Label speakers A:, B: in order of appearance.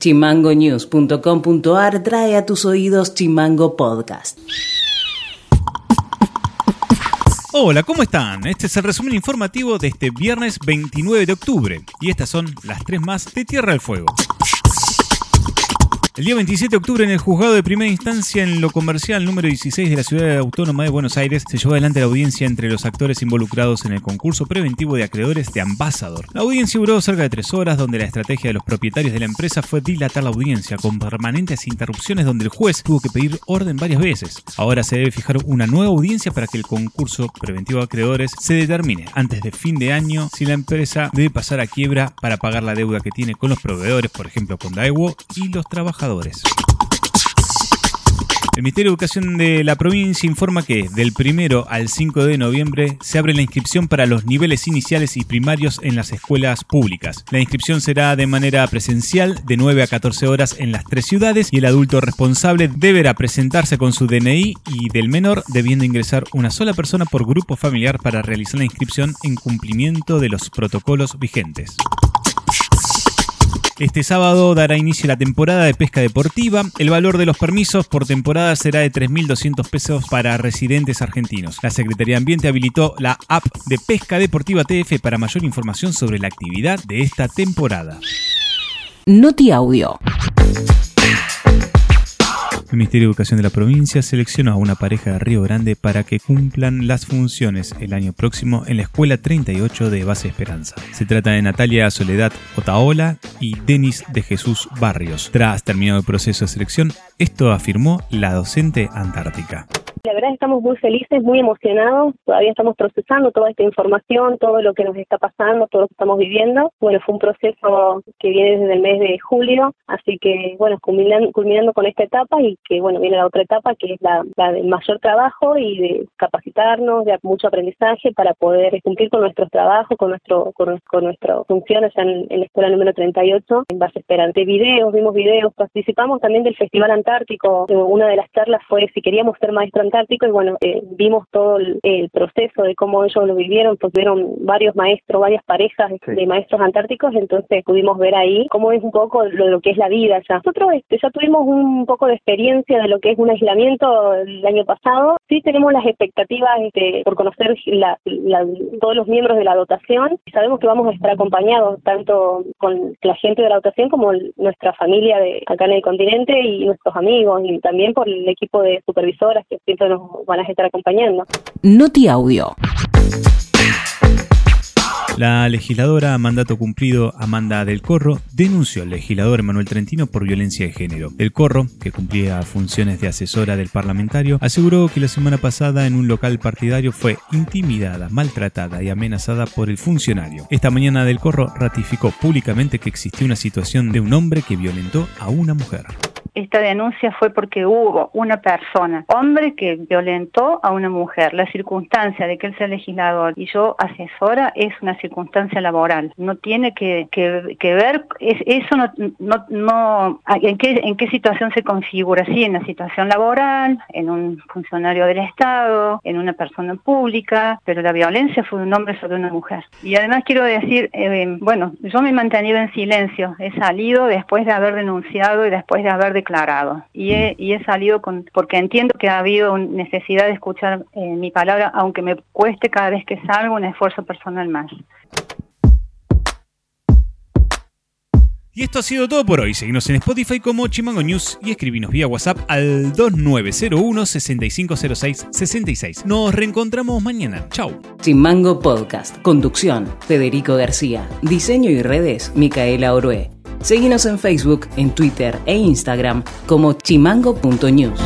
A: Chimangonews.com.ar trae a tus oídos Chimango Podcast.
B: Hola, ¿cómo están? Este es el resumen informativo de este viernes 29 de octubre y estas son las tres más de Tierra del Fuego. El día 27 de octubre en el juzgado de primera instancia en lo comercial número 16 de la ciudad autónoma de Buenos Aires se llevó adelante la audiencia entre los actores involucrados en el concurso preventivo de acreedores de Ambassador. La audiencia duró cerca de tres horas donde la estrategia de los propietarios de la empresa fue dilatar la audiencia con permanentes interrupciones donde el juez tuvo que pedir orden varias veces. Ahora se debe fijar una nueva audiencia para que el concurso preventivo de acreedores se determine antes de fin de año si la empresa debe pasar a quiebra para pagar la deuda que tiene con los proveedores, por ejemplo con Daewoo, y los trabajadores. El Ministerio de Educación de la provincia informa que del 1 al 5 de noviembre se abre la inscripción para los niveles iniciales y primarios en las escuelas públicas. La inscripción será de manera presencial de 9 a 14 horas en las tres ciudades y el adulto responsable deberá presentarse con su DNI y del menor debiendo ingresar una sola persona por grupo familiar para realizar la inscripción en cumplimiento de los protocolos vigentes. Este sábado dará inicio la temporada de pesca deportiva. El valor de los permisos por temporada será de 3.200 pesos para residentes argentinos. La Secretaría de Ambiente habilitó la app de Pesca Deportiva TF para mayor información sobre la actividad de esta temporada.
A: Noti Audio.
B: El Ministerio de Educación de la provincia seleccionó a una pareja de Río Grande para que cumplan las funciones el año próximo en la Escuela 38 de Base Esperanza. Se trata de Natalia Soledad Otaola y Denis de Jesús Barrios. Tras terminado el proceso de selección, esto afirmó la docente antártica.
C: La verdad estamos muy felices, muy emocionados, todavía estamos procesando toda esta información, todo lo que nos está pasando, todo lo que estamos viviendo. Bueno, fue un proceso que viene desde el mes de julio, así que bueno, culminando, culminando con esta etapa y que bueno, viene la otra etapa que es la, la del mayor trabajo y de capacitarnos, de mucho aprendizaje para poder cumplir con nuestros trabajos, con nuestro con, nuestras funciones en, la escuela número 38 en base esperante videos, vimos videos, participamos también del Festival Antártico, una de las charlas fue si queríamos ser maestro Antártico y bueno, eh, vimos todo el, proceso de cómo ellos lo vivieron, pues vieron varios maestros, varias parejas de maestros antárticos, entonces pudimos ver ahí cómo es un poco lo, que es la vida ya. Nosotros este, ya tuvimos un poco de experiencia de lo que es un aislamiento el año pasado, sí tenemos las expectativas este, por conocer todos los miembros de la dotación. Y sabemos que vamos a estar acompañados tanto con la gente de la dotación como nuestra familia de acá en el continente y nuestros amigos y también por el equipo de supervisoras que siempre nos van a estar acompañando.
A: Noti Audio.
B: La legisladora a mandato cumplido Amanda del Corro denunció al legislador Manuel Trentino por violencia de género. Del Corro, que cumplía funciones de asesora del parlamentario, aseguró que la semana pasada en un local partidario fue intimidada, maltratada y amenazada por el funcionario. Esta mañana Del Corro ratificó públicamente que existía una situación de un hombre que violentó a una mujer
D: esta denuncia fue porque hubo una persona, hombre, que violentó a una mujer. La circunstancia de que él sea legislador y yo asesora es una circunstancia laboral. No tiene que, ver, eso no, no, no ¿en, qué, situación se configura, sí, en la situación laboral, en un funcionario del Estado, en una persona pública, pero la violencia fue un hombre sobre una mujer. Y además quiero decir, eh, bueno, yo me he mantenido en silencio, he salido después de haber denunciado y después de haber declarado. Y he, y he salido con, porque entiendo que ha habido necesidad de escuchar eh, mi palabra, aunque me cueste cada vez que salgo un esfuerzo personal más.
B: Y esto ha sido todo por hoy. Seguimos en Spotify como Chimango News y escribinos vía WhatsApp al 2901 6506 66. Nos reencontramos mañana. Chau.
A: Chimango Podcast. Conducción: Federico García. Diseño y redes: Micaela Orué. Seguinos en Facebook, en Twitter e Instagram como chimango.news.